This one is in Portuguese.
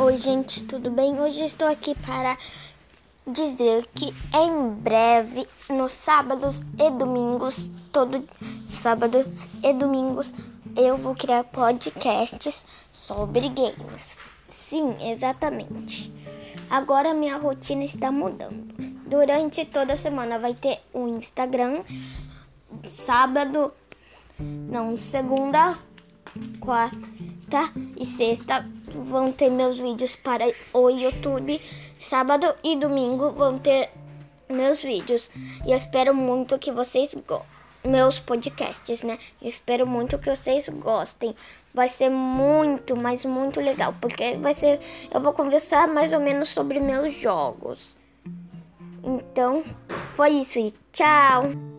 Oi, gente, tudo bem? Hoje estou aqui para dizer que em breve, nos sábados e domingos, todo sábados e domingos, eu vou criar podcasts sobre games. Sim, exatamente. Agora minha rotina está mudando. Durante toda a semana vai ter o um Instagram, sábado, não, segunda, quarta e sexta vão ter meus vídeos para o YouTube. Sábado e domingo vão ter meus vídeos. E eu espero muito que vocês gostem. Meus podcasts, né? Eu espero muito que vocês gostem. Vai ser muito, mas muito legal. Porque vai ser. Eu vou conversar mais ou menos sobre meus jogos. Então, foi isso e tchau!